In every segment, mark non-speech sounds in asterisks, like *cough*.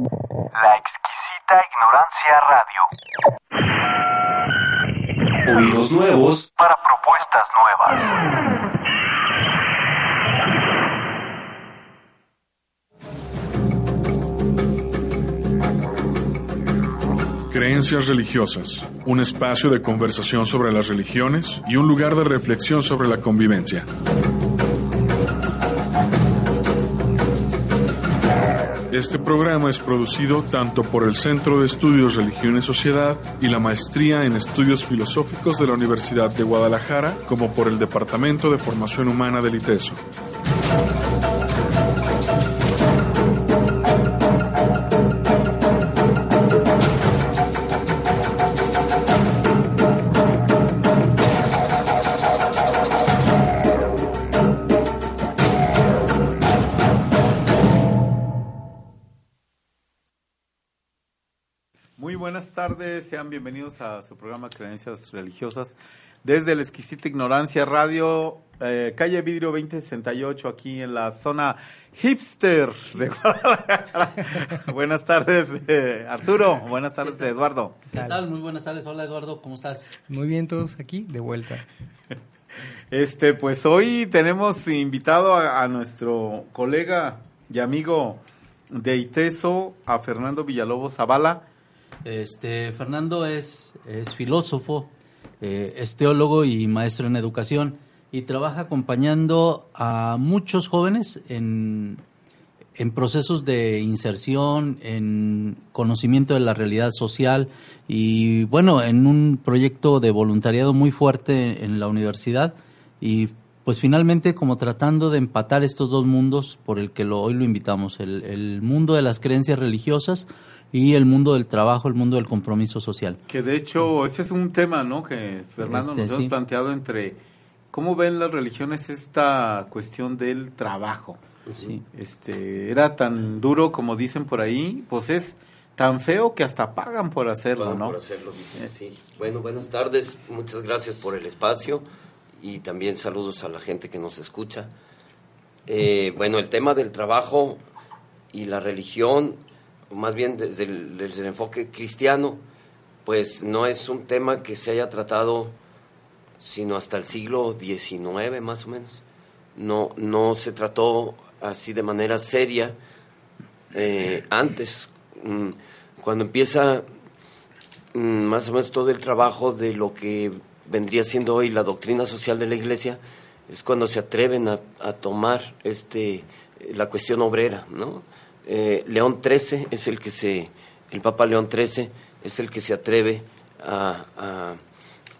La exquisita ignorancia radio. Oídos nuevos para propuestas nuevas. Creencias religiosas, un espacio de conversación sobre las religiones y un lugar de reflexión sobre la convivencia. Este programa es producido tanto por el Centro de Estudios Religión y Sociedad y la Maestría en Estudios Filosóficos de la Universidad de Guadalajara como por el Departamento de Formación Humana del ITESO. Sean bienvenidos a su programa Creencias Religiosas desde la Exquisita Ignorancia Radio, eh, calle Vidrio 2068, aquí en la zona hipster de Guadalajara. *laughs* buenas tardes, eh, Arturo, buenas tardes, Eduardo. ¿Qué tal? Muy buenas tardes, hola Eduardo, ¿cómo estás? Muy bien, todos aquí, de vuelta. Este, pues hoy tenemos invitado a, a nuestro colega y amigo de ITESO, a Fernando Villalobos Zavala este, Fernando es, es filósofo, eh, es teólogo y maestro en educación y trabaja acompañando a muchos jóvenes en, en procesos de inserción, en conocimiento de la realidad social y bueno, en un proyecto de voluntariado muy fuerte en la universidad y pues finalmente como tratando de empatar estos dos mundos por el que lo, hoy lo invitamos, el, el mundo de las creencias religiosas y el mundo del trabajo, el mundo del compromiso social. Que de hecho ese es un tema, ¿no? Que Fernando nos este, hemos planteado entre cómo ven las religiones esta cuestión del trabajo. Sí. Este era tan duro como dicen por ahí, pues es tan feo que hasta pagan por hacerlo, ¿no? Por hacerlo, sí. Bueno, buenas tardes, muchas gracias por el espacio y también saludos a la gente que nos escucha. Eh, bueno, el tema del trabajo y la religión más bien desde el, enfoque cristiano, pues no es un tema que se haya tratado sino hasta el siglo XIX más o menos. No, no se trató así de manera seria eh, antes, mm, cuando empieza mm, más o menos todo el trabajo de lo que vendría siendo hoy la doctrina social de la Iglesia, es cuando se atreven a, a tomar este la cuestión obrera, ¿no? Eh, León XIII es el que se, el Papa León XIII es el que se atreve a,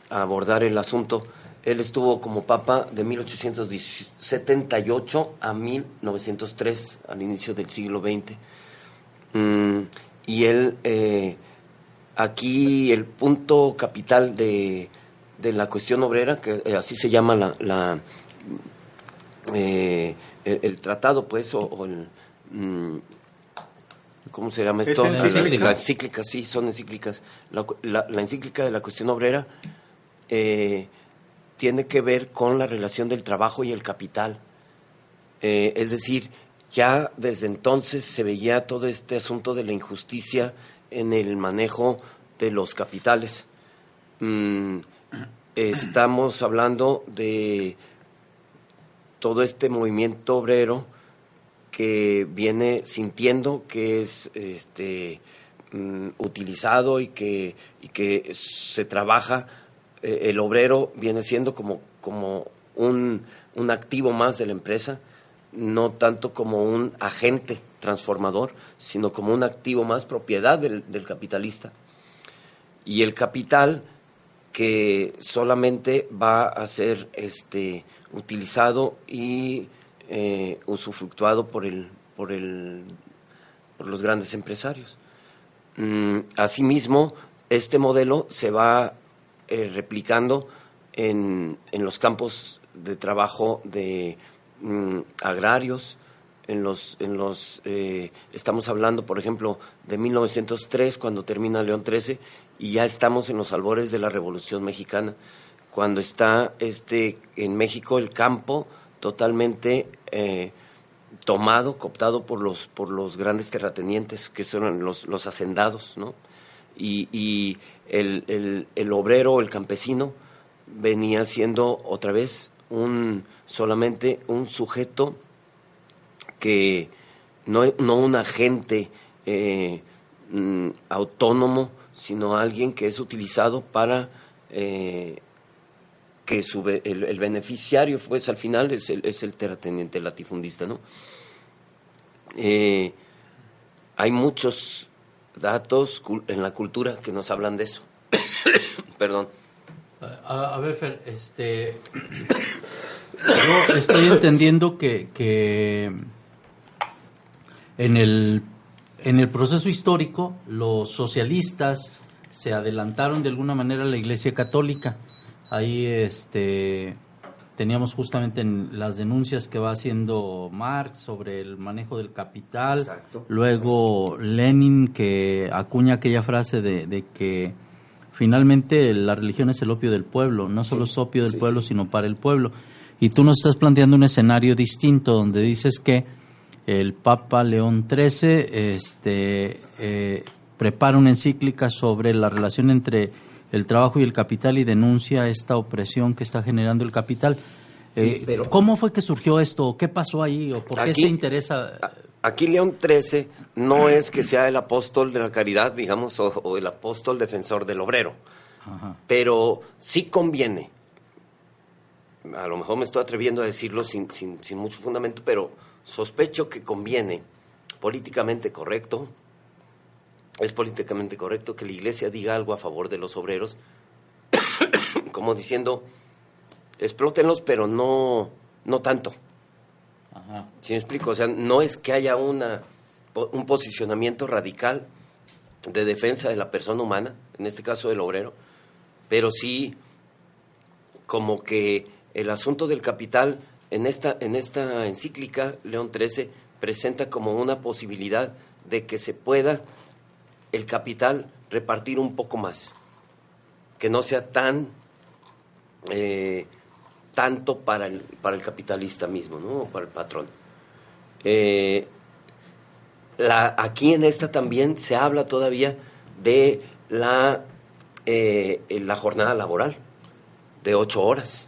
abordar el asunto. Él estuvo como papa de 1878 a 1903, al inicio del siglo XX. Mm, y él, eh, aquí el punto capital de, de, la cuestión obrera, que eh, así se llama la, el, tratado, pues, o, el, mm, ¿cómo se llama esto? Encíclicas, encíclicas, sí, son encíclicas. La, encíclica de la cuestión obrera eh, tiene que ver con la relación del trabajo y el capital. Eh, es decir, ya desde entonces se veía todo este asunto de la injusticia en el manejo de los capitales. Mm, estamos hablando de todo este movimiento obrero que viene sintiendo que es este, mm, utilizado y que, que se trabaja, eh, el obrero viene siendo como, como un, un activo más de la empresa, no tanto como un agente transformador, sino como un activo más propiedad del, del capitalista. Y el capital que solamente va a ser este, utilizado y eh, usufructuado por, el, por, el, por los grandes empresarios. Mm, asimismo, este modelo se va eh, replicando en, en, los campos de trabajo de mm, agrarios, en los, en los eh, estamos hablando, por ejemplo, de 1903, cuando termina León XIII, y ya estamos en los albores de la Revolución Mexicana, cuando está este, en México el campo totalmente eh, tomado, cooptado por los, por los grandes terratenientes, que son los, los hacendados, ¿no? Y, el, el, el, obrero, el campesino, venía siendo otra vez un solamente un sujeto que no, no un agente eh, mm, autónomo, sino alguien que es utilizado para eh, que su, el, beneficiario, pues al final es el, es el terrateniente latifundista, ¿no? Eh, hay muchos datos en la cultura que nos hablan de eso. *coughs* Perdón. A, a, ver, Fer, este, yo estoy entendiendo que, que en, el, en el proceso histórico los socialistas se adelantaron de alguna manera a la Iglesia Católica. Ahí este, teníamos justamente en las denuncias que va haciendo Marx sobre el manejo del capital, Exacto. luego Lenin que acuña aquella frase de, de, que finalmente la religión es el opio del pueblo, no solo es opio del sí, pueblo, sí. sino para el pueblo. Y tú nos estás planteando un escenario distinto donde dices que el Papa León XIII este, eh, prepara una encíclica sobre la relación entre el trabajo y el capital y denuncia esta opresión que está generando el capital. Sí, eh, pero- ¿Cómo fue que surgió esto? ¿Qué pasó ahí? ¿O por qué Aquí- se interesa? Aquí León XIII no es que sea el apóstol de la caridad, digamos, o, o el apóstol defensor del obrero, Ajá. pero sí conviene. A lo mejor me estoy atreviendo a decirlo sin, sin, sin mucho fundamento, pero sospecho que conviene, políticamente correcto, es políticamente correcto que la iglesia diga algo a favor de los obreros, *coughs* como diciendo, explótenlos, pero no, no tanto. Ajá. ¿Sí me explico? O sea, no es que haya una, un posicionamiento radical de defensa de la persona humana, en este caso del obrero, pero sí como que el asunto del capital en esta, en esta encíclica, León XIII presenta como una posibilidad de que se pueda el capital repartir un poco más, que no sea tan eh, tanto para el, para el capitalista mismo, ¿no? O para el patrón. Eh, la, aquí en esta también se habla todavía de la, eh, la jornada laboral de ocho horas,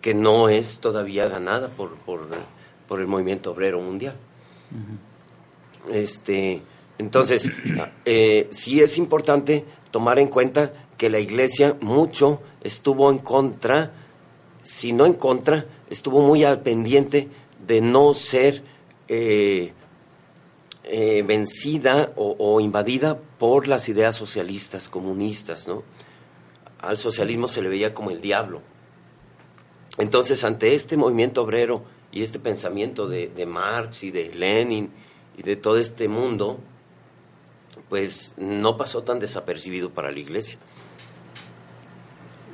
que no es todavía ganada por, por, por el movimiento obrero mundial. Este, entonces, eh, sí es importante tomar en cuenta que la iglesia mucho estuvo en contra, si no en contra, estuvo muy al pendiente de no ser eh, eh, vencida o, invadida por las ideas socialistas, comunistas, ¿no? Al socialismo se le veía como el diablo. Entonces, ante este movimiento obrero y este pensamiento de Marx y de Lenin y de todo este mundo, pues no pasó tan desapercibido para la iglesia.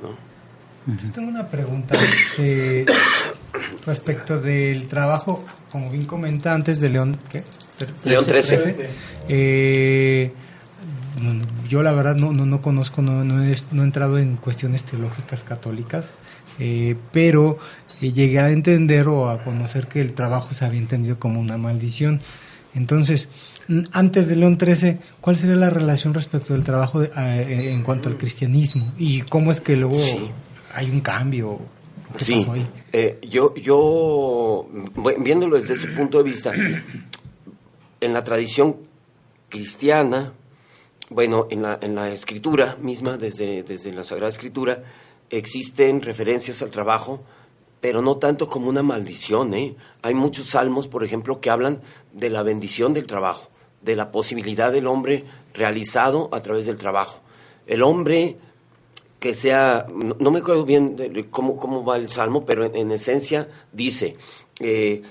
¿no? Yo tengo una pregunta este, *coughs* respecto del trabajo, como bien comenta antes de León, ¿qué? León 13. Eh, mm, yo la verdad no, no, no conozco, no, no, he, no he entrado en cuestiones teológicas católicas, eh, pero eh, llegué a entender o a conocer que el trabajo se había entendido como una maldición. Entonces, mm, antes de León XIII, ¿cuál sería la relación respecto del trabajo de- a- eh, en cuanto al cristianismo? ¿Y cómo es que luego Sí. hay un cambio? ¿Qué Sí, pasó ahí? eh, yo, yo, viéndolo desde ese punto de vista, *clears throat* en la tradición cristiana, bueno, en la, en la escritura misma, desde, desde la Sagrada Escritura, existen referencias al trabajo, pero no tanto como una maldición. ¿eh? Hay muchos salmos, por ejemplo, que hablan de la bendición del trabajo, de la posibilidad del hombre realizado a través del trabajo. El hombre que sea, no, me acuerdo bien cómo, cómo va el salmo, pero en, en esencia dice, eh,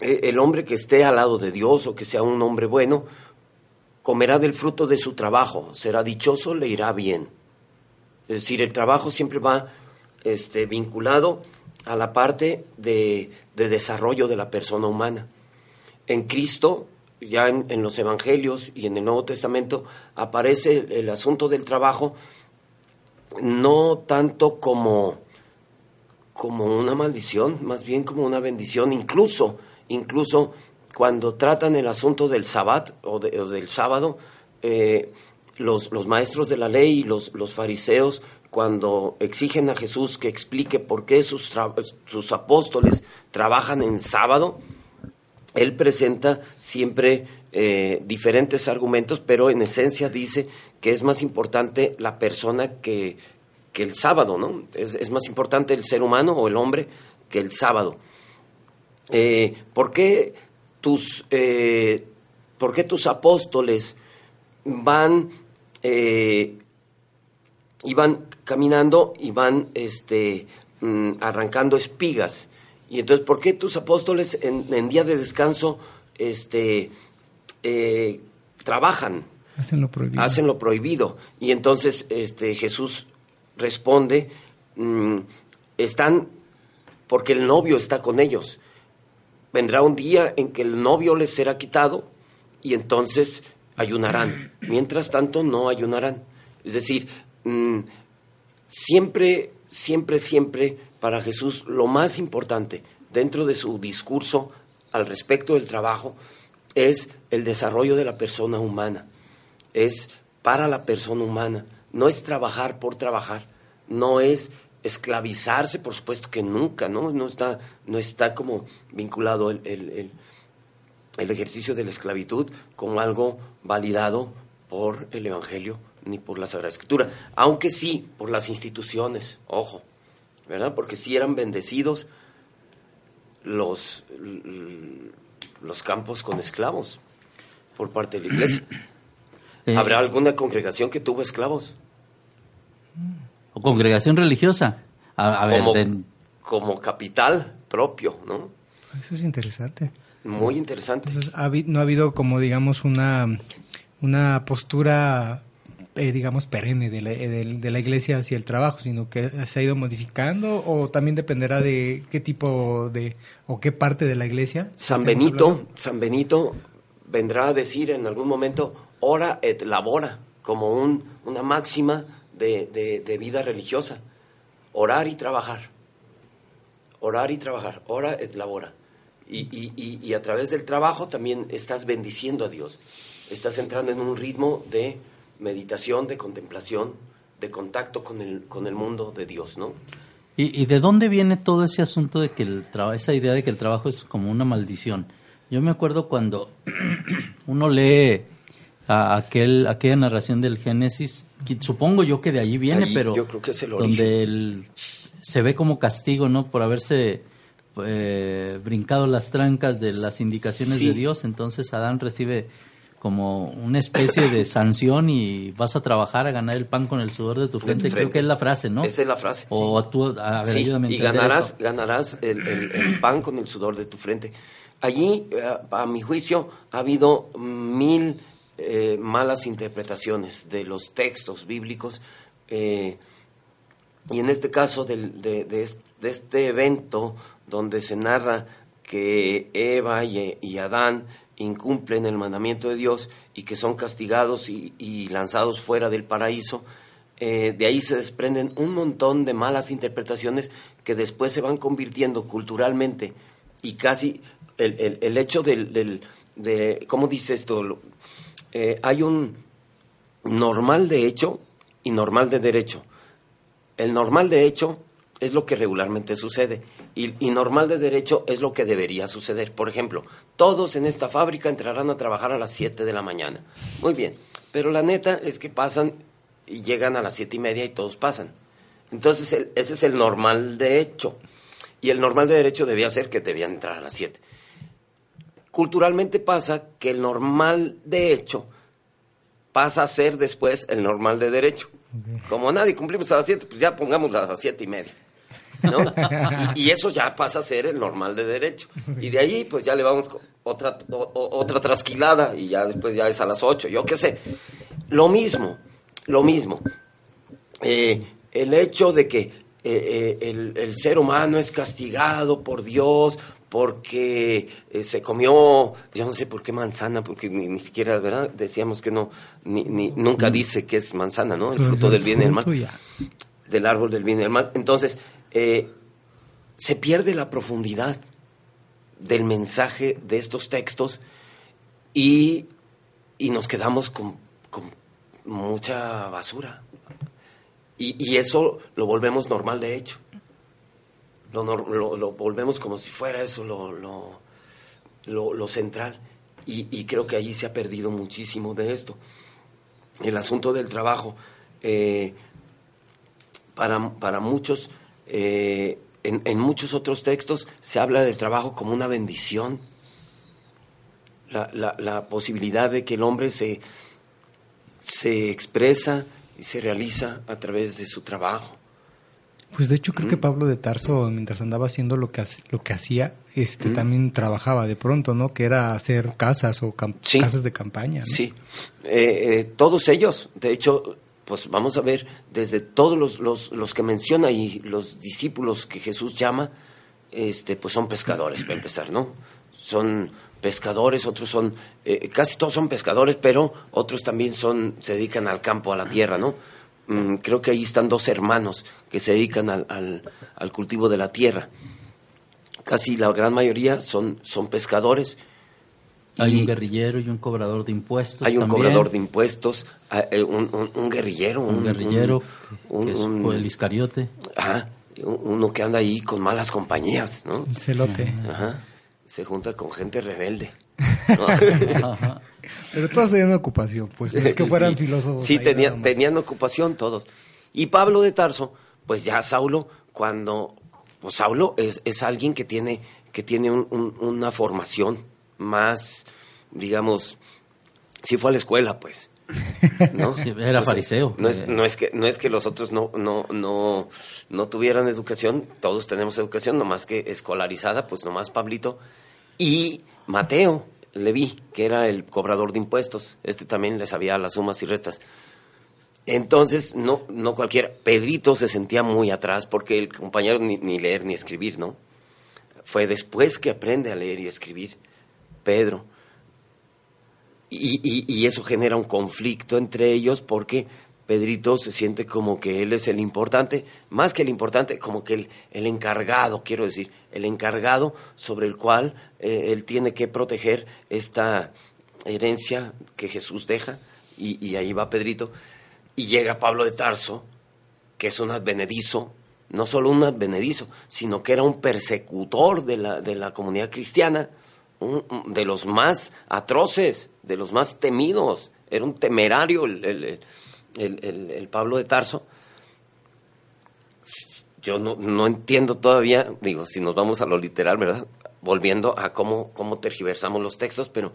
eh, el hombre que esté al lado de Dios o que sea un hombre bueno, comerá del fruto de su trabajo, será dichoso, le irá bien. Es decir, el trabajo siempre va este, vinculado a la parte de, de desarrollo de la persona humana. En Cristo, ya en, los Evangelios y en el Nuevo Testamento, aparece el, el asunto del trabajo no tanto como, como una maldición, más bien como una bendición, incluso, incluso cuando tratan el asunto del sabbat o, del sábado, eh, los, los, maestros de la ley y los, los, fariseos, cuando exigen a Jesús que explique por qué sus, sus apóstoles trabajan en sábado, él presenta siempre eh, diferentes argumentos, pero en esencia dice que es más importante la persona que, que el sábado, ¿no? Es, más importante el ser humano o el hombre que el sábado. Eh, ¿por, qué tus, eh, ¿Por qué tus apóstoles van eh, y van caminando y van este, mm, arrancando espigas? Y entonces, ¿por qué tus apóstoles en, día de descanso este, trabajan? Hacen lo prohibido. Hacen lo prohibido. Y entonces este, Jesús responde, mm, están porque el novio está con ellos. Vendrá un día en que el novio les será quitado y entonces ayunarán. Mientras tanto, no ayunarán. Es decir, mm, siempre, siempre, siempre para Jesús lo más importante dentro de su discurso al respecto del trabajo es el desarrollo de la persona humana. Es para la persona humana no es trabajar por trabajar, no es esclavizarse, por supuesto que nunca, ¿no? No está, no está como vinculado el, el, el, ejercicio de la esclavitud como algo validado por el Evangelio ni por la Sagrada Escritura, aunque sí por las instituciones, ojo, ¿verdad? Porque sí eran bendecidos los, los campos con esclavos por parte de la iglesia. *clears throat* Eh, ¿Habrá alguna congregación que tuvo esclavos? o congregación religiosa. A, ver, como, capital propio, ¿no? Eso es interesante. Muy interesante. no ha habido como, digamos, una, una postura, eh, digamos, perenne de la, de, la, iglesia hacia el trabajo, sino que se ha ido modificando o también dependerá de qué tipo de, o qué parte de la iglesia. San Benito, San Benito vendrá a decir en algún momento, ora et labora, como un, una máxima de, vida religiosa. Orar y trabajar. Orar y trabajar. Ora et labora. Y, y, a través del trabajo también estás bendiciendo a Dios. Estás entrando en un ritmo de meditación, de contemplación, de contacto con el, con el mundo de Dios, ¿no? ¿Y, de dónde viene todo ese asunto de que el esa idea de que el trabajo es como una maldición? Yo me acuerdo cuando *clears throat* uno lee a aquel, aquella narración del Génesis, supongo yo que de allí viene, pero yo creo que es el donde se ve como castigo, ¿no? Por haberse eh, brincado las trancas de las indicaciones de Dios, entonces Adán recibe como una especie de *coughs* sanción y vas a trabajar a ganar el pan con el sudor de tu frente. Creo que es la frase, ¿no? Esa es la frase. O tú, a ver, y ganarás, ganarás el, el, *coughs* pan con el sudor de tu frente. Allí, eh, a mi juicio, ha habido mil eh, malas interpretaciones de los textos bíblicos. Eh, y en este caso de, este evento donde se narra que Eva y, Adán incumplen el mandamiento de Dios y que son castigados y, lanzados fuera del paraíso, eh, de ahí se desprenden un montón de malas interpretaciones que después se van convirtiendo culturalmente y casi el, hecho del, del, de, ¿cómo dice esto? Eh, hay un normal de hecho y normal de derecho. El normal de hecho es lo que regularmente sucede y, normal de derecho es lo que debería suceder. Por ejemplo, todos en esta fábrica entrarán a trabajar a las 7 de la mañana. Muy bien, pero la neta es que pasan y llegan a las siete y media y todos pasan. Entonces, ese es el normal de hecho. Y el normal de derecho debía ser que debían entrar a las 7 culturalmente pasa que el normal de hecho pasa a ser después el normal de derecho. Como nadie cumplimos a las 7, pues ya pongamos a las siete y media. *laughs* ¿no? y, eso ya pasa a ser el normal de derecho. Y de ahí, pues ya le vamos otra, otra trasquilada y ya después ya es a las 8, yo qué sé. Lo mismo, lo mismo. Eh, el hecho de que eh, eh, el, el, ser humano es castigado por Dios porque eh, se comió, yo no sé por qué manzana, porque ni, siquiera, ¿verdad? Decíamos que no, ni, nunca mm. dice que es manzana, ¿no? El fruto del bien y del mal. Del árbol del bien y del mal. Entonces, eh, se pierde la profundidad del mensaje de estos textos y, y nos quedamos con, con mucha basura. Y, y, eso lo volvemos normal de hecho. Lo, lo, volvemos como si fuera eso lo, lo central. Y, y, creo que allí se ha perdido muchísimo de esto. El asunto del trabajo, eh, para, para, muchos, eh, en, en, muchos otros textos se habla del trabajo como una bendición. La, la, la posibilidad de que el hombre se, se expresa y se realiza a través de su trabajo. Pues de hecho creo que Pablo de Tarso, mientras andaba haciendo lo que, lo que hacía, este mm. también trabajaba de pronto, ¿no? Que era hacer casas o sí. casas de campaña. ¿no? Sí, eh, eh, todos ellos, de hecho, pues vamos a ver, desde todos los, los, los, que menciona y los discípulos que Jesús llama, este, pues son pescadores, para empezar, ¿no? Son pescadores, otros son, eh, casi todos son pescadores, pero otros también son, se dedican al campo, a la tierra, ¿no? Mm, creo que ahí están dos hermanos que se dedican al, al, al, cultivo de la tierra. Casi la gran mayoría son, son pescadores. Hay un guerrillero y un cobrador de impuestos. Hay un también. cobrador de impuestos, un, un, un guerrillero. Un, guerrillero, que es el Iscariote. Ajá, uno que anda ahí con malas compañías, ¿no? Un celote. Ajá, se junta con gente rebelde. *laughs* ¿no? Ajá. Pero todos tenían ocupación, pues, no es que fueran *laughs* sí, filósofos. Sí, tenían, tenían ocupación todos. Y Pablo de Tarso, pues ya Saulo, cuando. Pues Saulo es, es alguien que tiene, que tiene un, un, una formación más, digamos, sí fue a la escuela, pues. ¿no? *laughs* Sí, era o sea, fariseo. No es, no, es que, no es que los otros no, no, no, no tuvieran educación, todos tenemos educación, nomás que escolarizada, pues nomás Pablito. Y Mateo, Leví, que era el cobrador de impuestos. Este también le sabía las sumas y restas. Entonces, no, no cualquiera. Pedrito se sentía muy atrás porque el compañero ni, ni, leer ni escribir, ¿no? Fue después que aprende a leer y escribir, Pedro. Y, y, eso genera un conflicto entre ellos porque Pedrito se siente como que él es el importante, más que el importante, como que el, el encargado, quiero decir, el encargado sobre el cual eh, él tiene que proteger esta herencia que Jesús deja, y, y, ahí va Pedrito, y llega Pablo de Tarso, que es un advenedizo, no solo un advenedizo, sino que era un persecutor de la, de la comunidad cristiana, de los más atroces, de los más temidos, era un temerario el, el, el, Pablo de Tarso. Yo no, no, entiendo todavía, digo, si nos vamos a lo literal, ¿verdad? Volviendo a cómo, cómo tergiversamos los textos, pero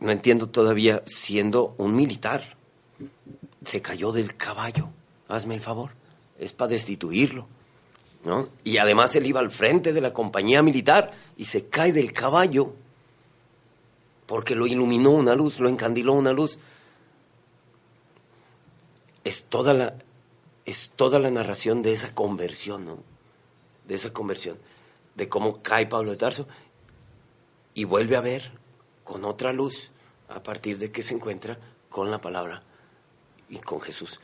no entiendo todavía, siendo un militar, se cayó del caballo, hazme el favor, es para destituirlo. ¿No? Y además él iba al frente de la compañía militar y se cae del caballo porque lo iluminó una luz, lo encandiló una luz. Es toda la, es toda la narración de esa conversión, ¿no? De esa conversión, de cómo cae Pablo de Tarso y vuelve a ver con otra luz a partir de que se encuentra con la palabra y con Jesús.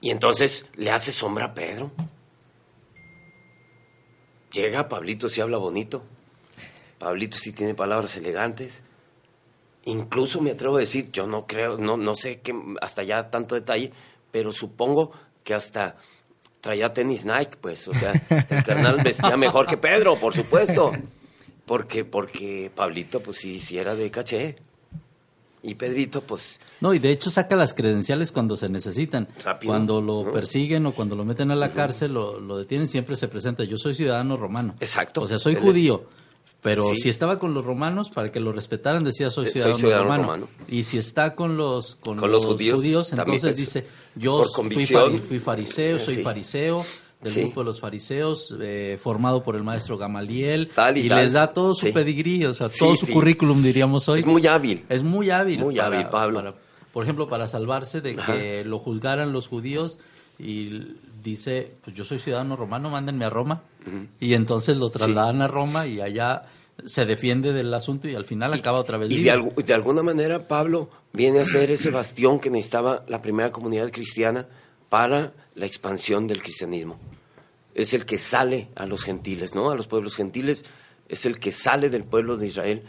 Y entonces le hace sombra a Pedro. Llega Pablito si habla bonito. Pablito sí tiene palabras elegantes. Incluso me atrevo a decir, yo no creo, no, no sé que hasta ya tanto detalle, pero supongo que hasta traía tenis Nike, pues, o sea, el carnal vestía mejor que Pedro, por supuesto. Porque, porque Pablito, pues sí, sí era de caché. Y Pedrito, pues... No, y de hecho saca las credenciales cuando se necesitan. Rápido, cuando lo ¿no? persiguen o cuando lo meten a la cárcel, lo, lo, detienen, siempre se presenta. Yo soy ciudadano romano. Exacto. O sea, soy judío. Pero Sí. si estaba con los romanos, para que lo respetaran, decía soy Eh, soy ciudadano, romano. romano. Y si está con los, con Con los judíos, entonces es- dice, yo fui, fariseo, soy Sí. fariseo, del Sí. grupo de los fariseos, eh, formado por el maestro Gamaliel. Tal y tal. les da todo su Sí. pedigrí, o sea, todo su currículum, diríamos hoy. Es muy hábil. Es muy hábil. Muy hábil, Pablo. para- por ejemplo, para salvarse de Ajá. que lo juzgaran los judíos y dice, pues yo soy ciudadano romano, mándenme a Roma. Y entonces lo trasladan a Roma y allá se defiende del asunto y al final acaba otra vez Y de, de alguna manera Pablo viene a ser ese bastión que necesitaba la primera comunidad cristiana para la expansión del cristianismo. Es el que sale a los gentiles, ¿no? A los pueblos gentiles, es el que sale del pueblo de Israel.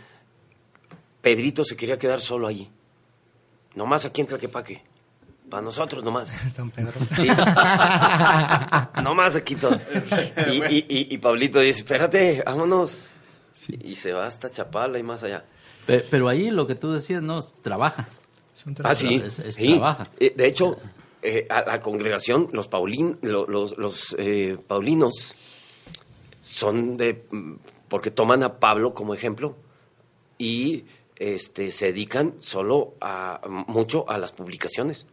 Pedrito se quería quedar solo allí. Nomás aquí en Tlaquepaque. Para nosotros nomás. *laughs* San Pedro. Sí. *laughs* nomás aquí todo. Y, y, y, y Pablito dice, espérate, vámonos. Y se va hasta Chapala y más allá. Pe- Pero ahí lo que tú decías, no, trabaja. Son Ah, sí. Es- es sí. trabaja. Eh, de hecho, eh, a la congregación, los, paulin, lo- los, los, eh, paulinos son de. mm, porque toman a Pablo como ejemplo y este, se dedican solo a. mucho a las publicaciones.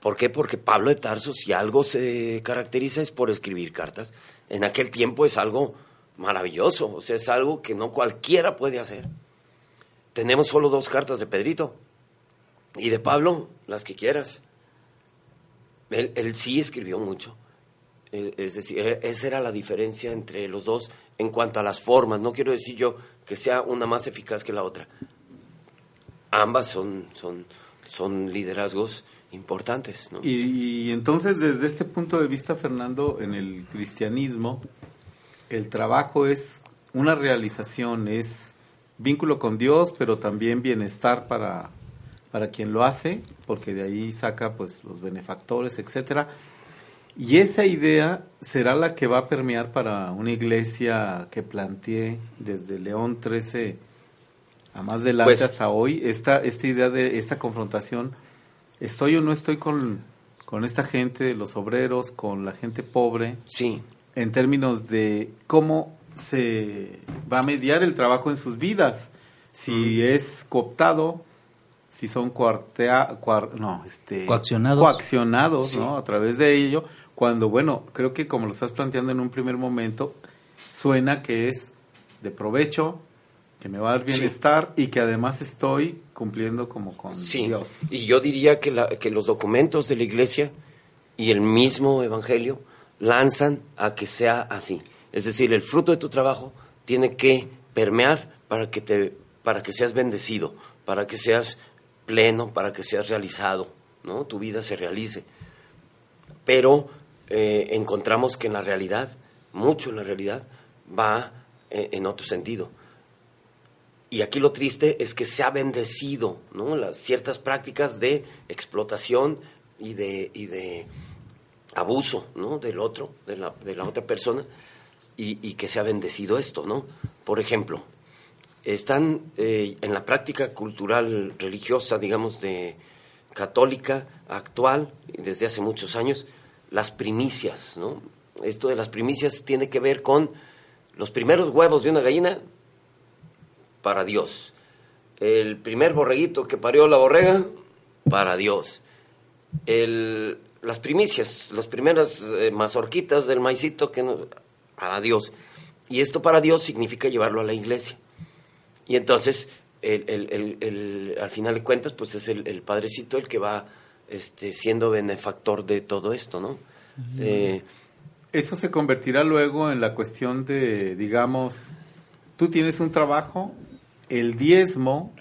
¿Por qué? Porque Pablo de Tarso, si algo se caracteriza es por escribir cartas. En aquel tiempo es algo maravilloso, o sea, es algo que no cualquiera puede hacer. Tenemos solo dos cartas de Pedrito. Y de Pablo, las que quieras. Él, sí escribió mucho. Eh, Es decir, eh, esa era la diferencia entre los dos en cuanto a las formas. No quiero decir yo que sea una más eficaz que la otra. Ambas son, son, son liderazgos importantes. y entonces, desde este punto de vista, Fernando, en el cristianismo, el trabajo es una realización, es vínculo con Dios, pero también bienestar para, para quien lo hace, porque de ahí saca pues los benefactores, etcétera. Y esa idea será la que va a permear para una iglesia que planteé desde León 13 a más adelante Pues- hasta hoy, esta, esta idea de esta confrontación, ¿estoy o no estoy con, con esta gente, los obreros, con la gente pobre, Sí, en términos de cómo se va a mediar el trabajo en sus vidas? Si es cooptado, si son cuartea, cuar- no, este, Coaccionados. coaccionados, Sí. ¿no? A través de ello, cuando, bueno, creo que como lo estás planteando en un primer momento, suena que es de provecho, que me va a dar Sí. bienestar y que además estoy cumpliendo como con sí. Dios. Y yo diría que, la- que los documentos de la iglesia y el mismo evangelio lanzan a que sea así. Es decir, el fruto de tu trabajo tiene que permear para que, te, para que seas bendecido, para que seas pleno, para que seas realizado, ¿no? Tu vida se realice. Pero eh, encontramos que en la realidad, mucho en la realidad, va eh, en otro sentido. Y aquí lo triste es que se ha bendecido ¿no? las ciertas prácticas de explotación y de, y de abuso ¿no? del otro, de la, de la otra persona, y, y que se ha bendecido esto. ¿no? Por ejemplo, están eh, en la práctica cultural religiosa, digamos, de católica actual, desde hace muchos años, las primicias. ¿no? Esto de las primicias tiene que ver con los primeros huevos de una gallina para Dios. El primer borreguito que parió la borrega, para Dios. El, las primicias, las primeras eh, mazorquitas del maicito, que para Dios. Y esto para Dios significa llevarlo a la iglesia. Y entonces, el, el- el- el- al final de cuentas, pues es el, el padrecito el que va este, siendo benefactor de todo esto, ¿no? Eh, Eso se convertirá luego en la cuestión de, digamos, tú tienes un trabajo, el diezmo,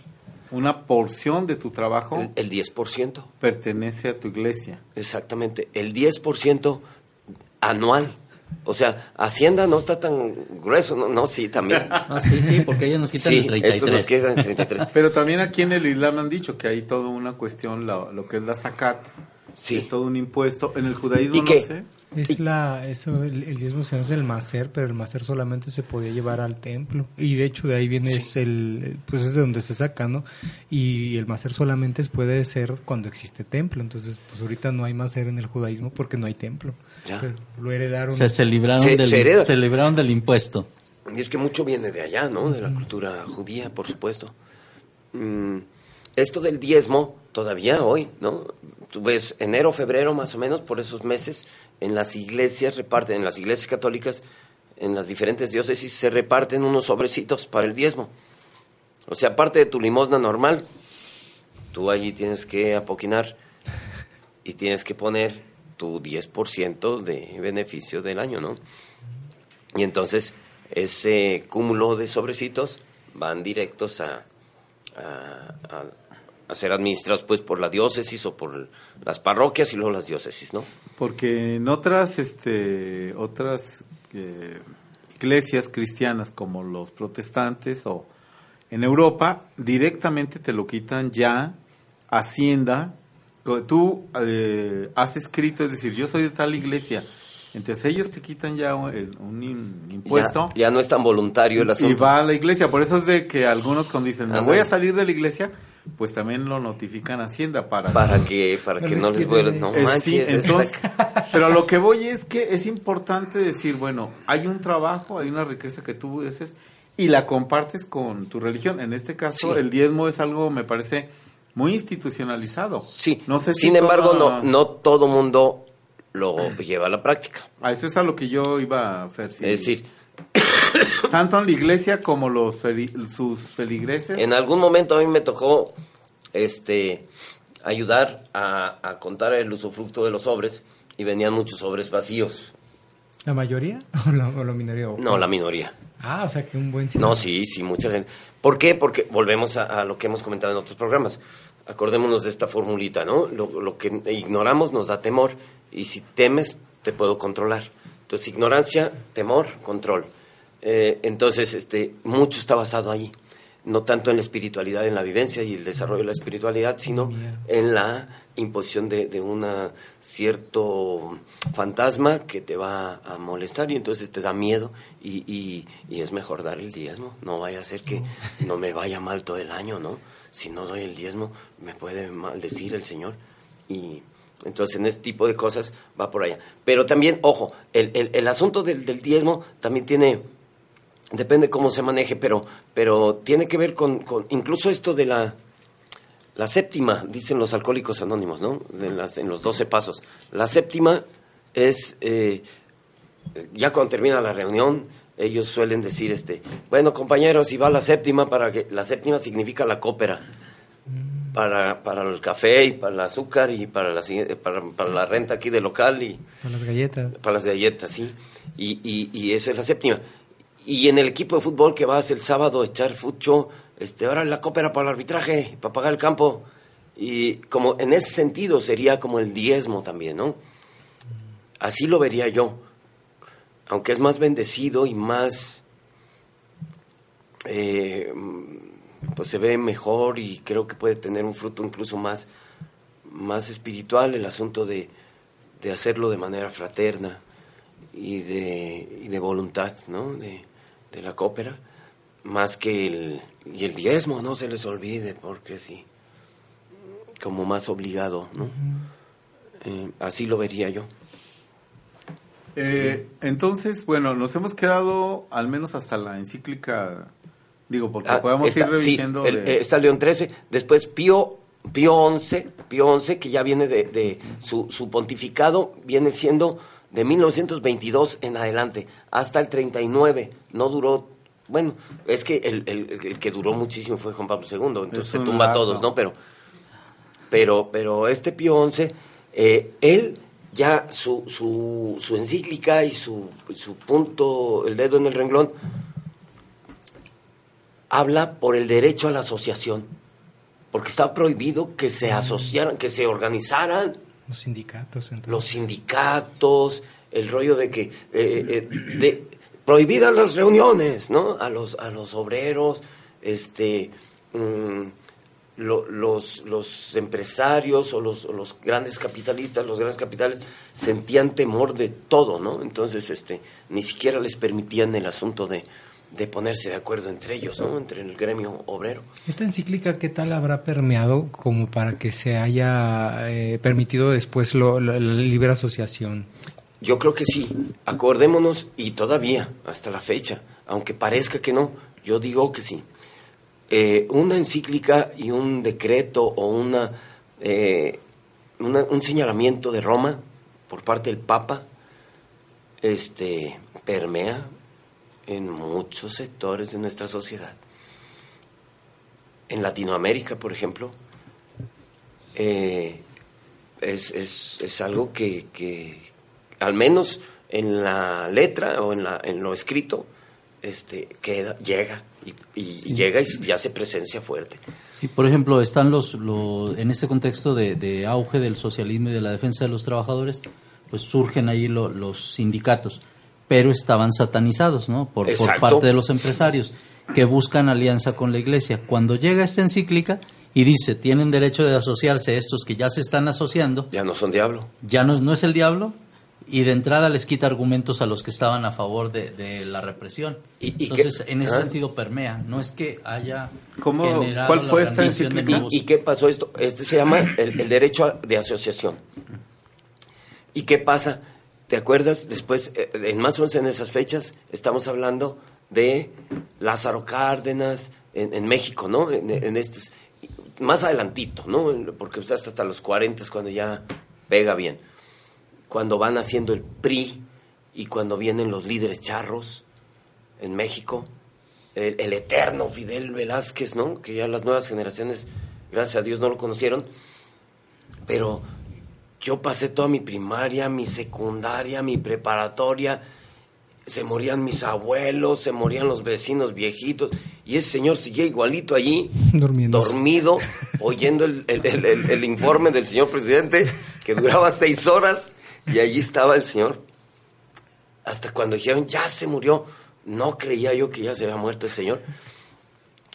una porción de tu trabajo, el, el 10%. pertenece a tu iglesia. Exactamente, el 10% anual. O sea, Hacienda no está tan grueso, no, no sí, también. *laughs* Ah, sí, sí, porque ellos nos quitan Sí, el 33. estos nos quedan en 33. Pero también aquí en el Islam han dicho que hay toda una cuestión, la- lo que es la zakat, Sí. es todo un impuesto. En el judaísmo ¿Y no qué? sé. Es la, eso, el, el diezmo se hace el macer, pero el macer solamente se podía llevar al templo. Y de hecho de ahí viene es el, el- pues es de donde se saca, ¿no? Y el macer solamente puede ser cuando existe templo. Entonces, pues ahorita no hay macer en el judaísmo porque no hay templo. Ya. Lo heredaron. Se, se libraron Se- del, se hereda. se libraron del impuesto. Y es que mucho viene de allá, ¿no? De la cultura judía, por supuesto. Mm, esto del diezmo, todavía hoy, ¿no? Tú ves enero, febrero, más o menos, por esos meses, en las iglesias reparten, en las iglesias católicas, en las diferentes diócesis, se reparten unos sobrecitos para el diezmo. O sea, aparte de tu limosna normal, tú allí tienes que apoquinar y tienes que poner tu 10% de beneficio del año, ¿no? Y entonces ese cúmulo de sobrecitos van directos a, a, a- ser administrados pues por la diócesis o por las parroquias y luego las diócesis, ¿no? Porque en otras, este, otras eh, iglesias cristianas como los protestantes o en Europa, directamente te lo quitan ya Hacienda. Tú eh, has escrito, es decir, yo soy de tal iglesia, entonces ellos te quitan ya un, impuesto. Ya, no es tan voluntario el asunto. Y va a la iglesia. Por eso es de que algunos cuando dicen, me voy a salir de la iglesia, pues también lo notifican a Hacienda para... Para que, para que no les vuelva... No manches. entonces, *laughs* pero lo que voy es que es importante decir, bueno, hay un trabajo, hay una riqueza que tú haces y la compartes con tu religión. En este caso, el diezmo es algo, me parece, muy institucionalizado. Sí. No sé Sin embargo, no, no todo mundo lo lleva a la práctica. A eso es a lo que yo iba a hacer. Es decir, *coughs* tanto en la iglesia como los sus feligreses. En algún momento a mí me tocó este ayudar a, contar el usufructo de los sobres y venían muchos sobres vacíos. ¿La mayoría *laughs* o la, minoría? No, la minoría. Ah, o sea que un buen... No, sí, sí, mucha gente. ¿Por qué? Porque volvemos a, lo que hemos comentado en otros programas. Acordémonos de esta formulita, ¿no? Lo, que ignoramos nos da temor y si temes, te puedo controlar. Entonces, ignorancia, temor, control. Eh, entonces, este, mucho está basado ahí. No tanto en la espiritualidad, en la vivencia y el desarrollo de la espiritualidad, sino en la imposición de, de un cierto fantasma que te va a molestar y entonces te da miedo y, y, y, es mejor dar el diezmo. No vaya a ser que no me vaya mal todo el año, ¿no? Si no doy el diezmo, me puede maldecir el Señor. Y, entonces, en este tipo de cosas va por allá. Pero también, ojo, el, el, asunto del, del, diezmo también tiene, depende cómo se maneje, pero, pero tiene que ver con, con incluso esto de la, la séptima, dicen los alcohólicos anónimos, ¿no? las, en los doce pasos. La séptima es, eh, ya cuando termina la reunión, ellos suelen decir, este, bueno, compañeros, si va la séptima, para que, la séptima significa la cópera para, para el café y para el azúcar y para la, para, para la renta aquí de local y... Para las galletas. Para las galletas, sí. Y, y, y esa es la séptima. Y en el equipo de fútbol que vas el sábado a echar fucho, este, ahora la cópera para el arbitraje, para pagar el campo. Y como en ese sentido sería como el diezmo también, ¿no? Así lo vería yo. Aunque es más bendecido y más... Eh, pues se ve mejor y creo que puede tener un fruto incluso más, más espiritual el asunto de, de hacerlo de manera fraterna y de, y de voluntad, ¿no? De, de la cópera, más que el, y el diezmo, no se les olvide, porque sí, como más obligado, ¿no? Eh, así lo vería yo. Eh, entonces, bueno, nos hemos quedado al menos hasta la encíclica Digo, porque ah, podemos ir revisando. Eh, está León XIII, después Pío, Pío XI, Pío XI, que ya viene de, su, su, pontificado, viene siendo de 1922 en adelante, hasta el 39. No duró. Bueno, es que el, el, que duró muchísimo fue Juan Pablo II, entonces se tumba a todos, ¿no? Pero, pero, pero este Pío XI, eh, él ya su, su, su encíclica y su, su punto, el dedo en el renglón, habla por el derecho a la asociación, porque está prohibido que se asociaran, que se organizaran. Los sindicatos. Los sindicatos, el rollo de que... Eh, eh, prohibidas las reuniones, ¿no? A los, a los obreros, este... Mm, los, los empresarios o los, los, grandes capitalistas, los grandes capitales, sentían temor de todo, ¿no? Entonces, este, ni siquiera les permitían el asunto de, de ponerse de acuerdo entre ellos, ¿no? entre el gremio obrero. ¿Esta encíclica qué tal habrá permeado como para que se haya eh, permitido después lo, la, libre asociación? Yo creo que sí. Acordémonos, y todavía, hasta la fecha, aunque parezca que no, yo digo que sí. Eh, una encíclica y un decreto o una, eh, una, un señalamiento de Roma por parte del Papa este, permea en muchos sectores de nuestra sociedad. En Latinoamérica, por ejemplo, eh, es, es, es, algo que, que, al menos en la letra o en, la, en lo escrito, este, queda, llega y, y llega y, hace presencia fuerte. Sí, por ejemplo, están los, los en este contexto de, de auge del socialismo y de la defensa de los trabajadores, pues surgen ahí los sindicatos, pero estaban satanizados, ¿no? Por, por parte de los empresarios que buscan alianza con la iglesia. Cuando llega esta encíclica y dice, tienen derecho de asociarse estos que ya se están asociando. Ya no son diablo. Ya no, no es el diablo, y de entrada les quita argumentos a los que estaban a favor de, la represión. ¿Y, Entonces, en ese sentido permea, no es que haya ¿Cómo, ¿Cuál fue esta encíclica? ¿Y, qué pasó esto? Este se llama el, derecho de asociación. ¿Y qué pasa? ¿Te acuerdas? Después, eh, en más o menos en esas fechas, estamos hablando de Lázaro Cárdenas en, México, ¿no? En, estos, más adelantito, ¿no? Porque hasta, hasta los 40 es cuando ya pega bien cuando van haciendo el PRI y cuando vienen los líderes charros en México, el, eterno Fidel Velázquez, ¿no? Que ya las nuevas generaciones, gracias a Dios, no lo conocieron, pero yo pasé toda mi primaria, mi secundaria, mi preparatoria, se morían mis abuelos, se morían los vecinos viejitos, y ese señor seguía igualito allí, *laughs* dormido, oyendo el, el, informe del señor presidente, que duraba seis horas, y allí estaba el Señor. Hasta cuando dijeron, ya se murió. No creía yo que ya se había muerto el Señor.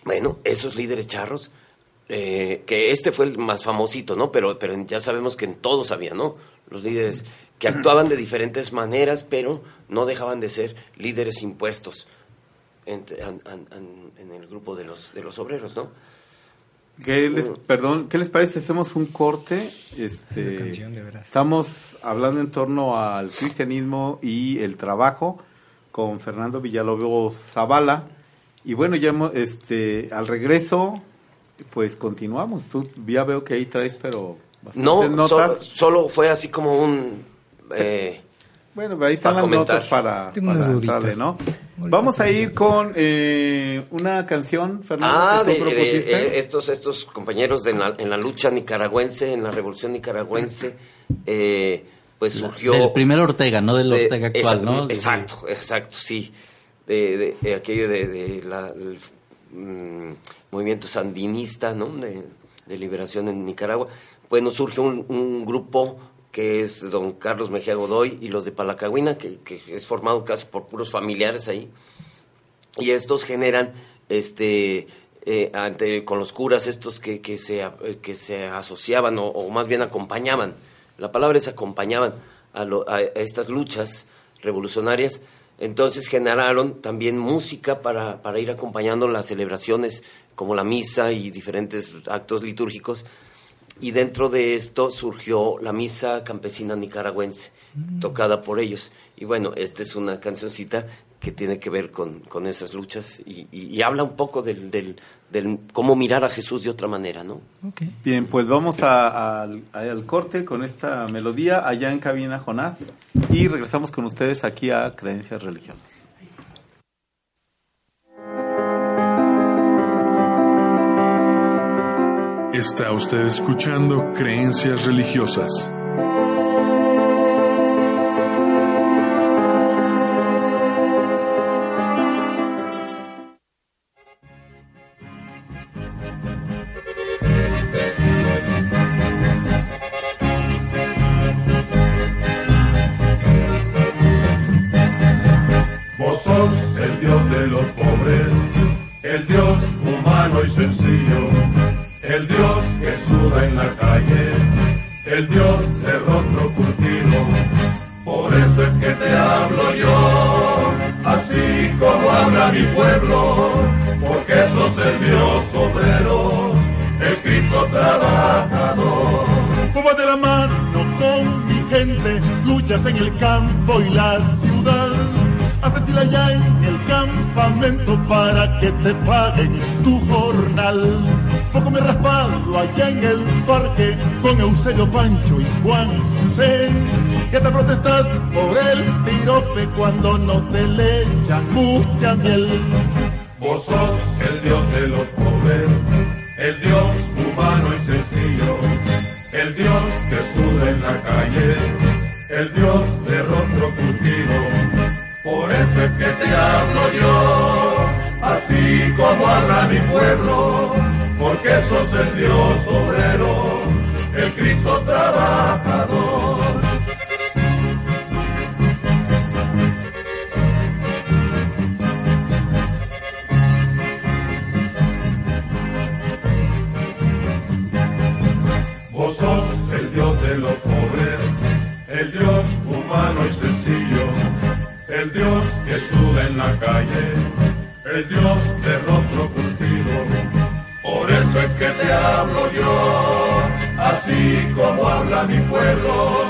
Bueno, esos líderes charros, eh, que este fue el más famosito, ¿no? Pero, pero ya sabemos que en todos había, ¿no? Los líderes que actuaban de diferentes maneras, pero no dejaban de ser líderes impuestos en, en el grupo de los, de los obreros, ¿no? ¿Qué les, perdón, ¿qué les parece? Hacemos un corte. Este, estamos hablando en torno al cristianismo y el trabajo con Fernando Villalobos Zavala. Y bueno, ya este, al regreso, pues continuamos. Tú ya veo que ahí traes, pero no, notas. Solo, fue así como un... Eh, bueno, ahí están las notas para, para ¿no? Vamos a ir con eh, una canción, Fernando, ah, de, eh, estos, estos compañeros de en la lucha nicaragüense, en la revolución nicaragüense, eh, pues surgió... Del primer Ortega, no del Ortega actual, ¿no? Exacto, exacto, sí. De, aquello de, la, mm, movimiento sandinista, ¿no? De, liberación en Nicaragua. Bueno, surge un, un grupo que es don Carlos Mejía Godoy, y los de Palacagüina, que, es formado casi por puros familiares ahí. Y estos generan, este, eh, ante, con los curas estos que, que, se, que se asociaban o, más bien acompañaban, la palabra es acompañaban a, a, estas luchas revolucionarias, entonces generaron también música para, para ir acompañando las celebraciones como la misa y diferentes actos litúrgicos y dentro de esto surgió la misa campesina nicaragüense, mm. tocada por ellos. Y bueno, esta es una cancioncita que tiene que ver con, con esas luchas y, habla un poco del, del, cómo mirar a Jesús de otra manera, ¿no? Bien, pues vamos al corte con esta melodía allá en Cabina Jonás y regresamos con ustedes aquí a Creencias Religiosas. Está usted escuchando Creencias Religiosas. Que te paguen tu jornal. Poco me raspado allá en el parque con Eusebio Pancho y Juan C. Que te protestas por el pirope cuando no te le echan mucha miel. Vos sos el Dios de los pobres, el Dios humano y sencillo, el Dios que sube en la calle, el Dios de rostro curtido. Por eso es que te hablo yo así como habla mi pueblo, porque sos el Dios obrero, el Cristo trabajador. Vos sos el Dios de los pobres, el Dios humano y sencillo, el Dios que sube en la calle rostro curtido. Por eso es que te hablo yo, así como habla mi pueblo,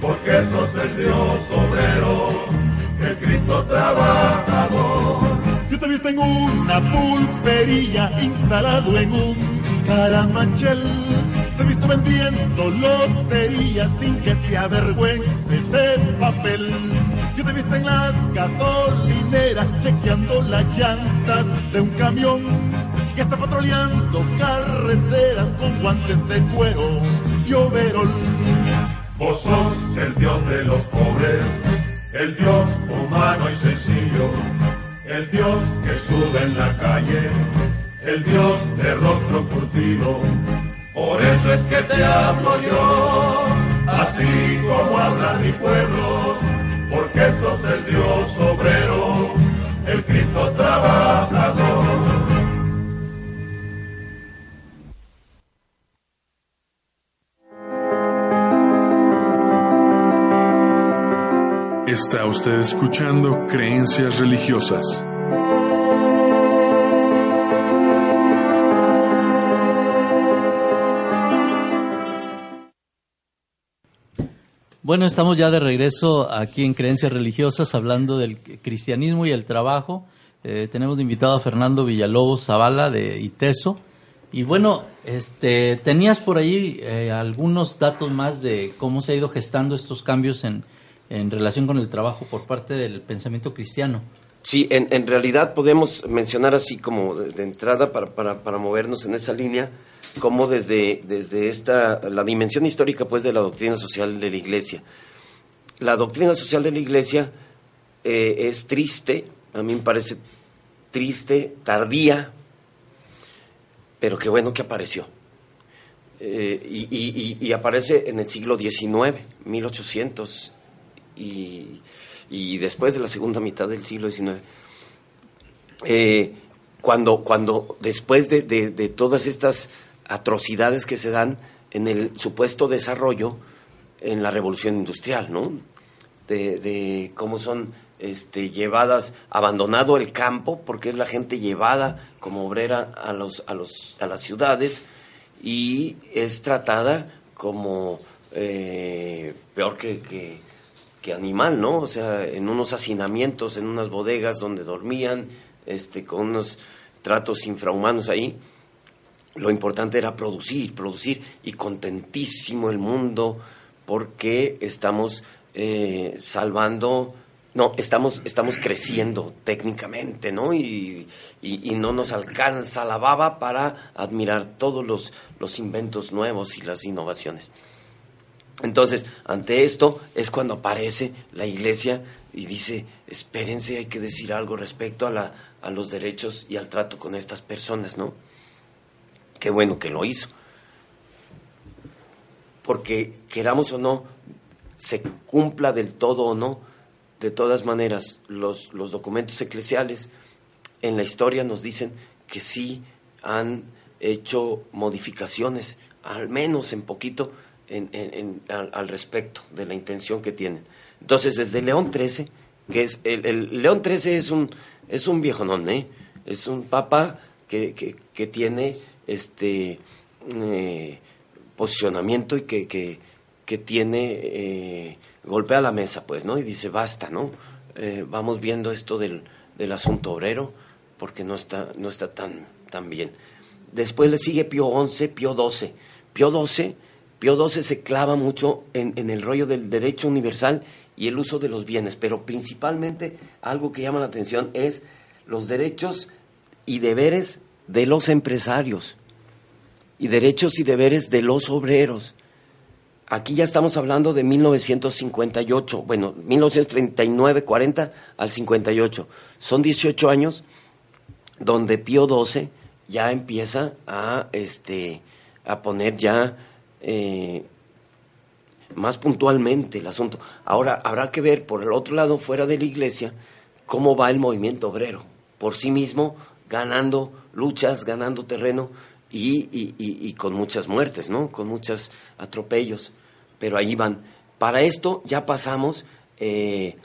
porque sos el Dios obrero, el Cristo trabajador. Yo te vi en una pulpería instalado en un caramachel. Te he visto vendiendo lotería sin que te avergüences ese papel. Yo te he visto en las gasolineras chequeando las llantas de un camión que está patrullando carreteras con guantes de cuero y overol. Vos sos el Dios de los pobres, el Dios humano y sencillo, el Dios que sube en la calle, el Dios de rostro curtido. Por eso es que te hablo yo, así como habla mi pueblo, sos el Dios obrero, el Cristo trabajador. Está usted escuchando Creencias Religiosas. Bueno, estamos ya de regreso aquí en Creencias Religiosas hablando del cristianismo y el trabajo. Eh, tenemos de invitado a Fernando Villalobos Zavala de ITESO. Y bueno, este, tenías por ahí eh, algunos datos más de cómo se ha ido gestando estos cambios en, en relación con el trabajo por parte del pensamiento cristiano. Sí, en, en realidad podemos mencionar así como de, de entrada para, para, para, movernos en esa línea, como desde, desde esta, la dimensión histórica pues de la doctrina social de la Iglesia. La doctrina social de la Iglesia eh, es triste, a mí me parece triste, tardía, pero qué bueno que apareció. Eh, y, y, y, aparece en el siglo XIX, 1800 y, y, después de la segunda mitad del siglo XIX. Eh, cuando, cuando después de, de, de, todas estas atrocidades que se dan en el supuesto desarrollo en la revolución industrial, ¿no? De, de cómo son este, llevadas, abandonado el campo, porque es la gente llevada como obrera a, los, a, los, a las ciudades y es tratada como eh, peor que, que, que, animal, ¿no? O sea, en unos hacinamientos, en unas bodegas donde dormían, este, con unos tratos infrahumanos ahí. Lo importante era producir, producir, y contentísimo el mundo porque estamos eh, salvando no, estamos, estamos creciendo técnicamente, ¿no? Y, y, no nos alcanza la baba para admirar todos los, los inventos nuevos y las innovaciones. Entonces, ante esto es cuando aparece la iglesia y dice, espérense, hay que decir algo respecto a, la, a los derechos y al trato con estas personas, ¿no? Qué bueno que lo hizo. Porque queramos o no, se cumpla del todo o no, de todas maneras, los, los, documentos eclesiales en la historia nos dicen que sí han hecho modificaciones, al menos en poquito, en, en, en, al, respecto de la intención que tienen. Entonces, desde León XIII, que es el, el León XIII es un, es un viejo non, ¿eh? es un papa que, que, que tiene este eh, posicionamiento y que, que, tiene eh, golpea la mesa, pues, ¿no? Y dice, basta, ¿no? Eh, vamos viendo esto del, del, asunto obrero, porque no está, no está tan, tan bien. Después le sigue Pío XI, Pío XII. Pío XII, Pío XII se clava mucho en, en, el rollo del derecho universal y el uso de los bienes, pero principalmente algo que llama la atención es los derechos y deberes de los empresarios y derechos y deberes de los obreros. Aquí ya estamos hablando de 1958, bueno, 1939, 40 al 58. Son 18 años donde Pío XII ya empieza a, este, a poner ya eh, más puntualmente el asunto. Ahora, habrá que ver por el otro lado, fuera de la iglesia, cómo va el movimiento obrero, por sí mismo, ganando luchas, ganando terreno y, y, y, con muchas muertes, ¿no? Con muchos atropellos pero ahí van. Para esto ya pasamos, eh,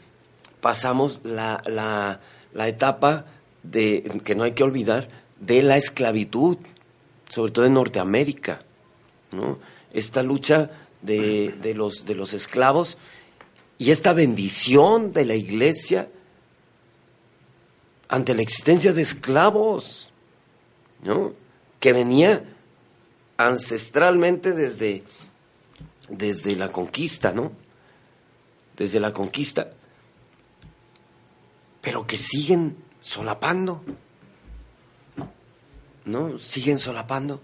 pasamos la, la, la, etapa de, que no hay que olvidar, de la esclavitud, sobre todo en Norteamérica, ¿no? Esta lucha de, de los, de los esclavos y esta bendición de la iglesia ante la existencia de esclavos, ¿no? Que venía ancestralmente desde, desde la conquista, ¿no? Desde la conquista, pero que siguen solapando, ¿no? Siguen solapando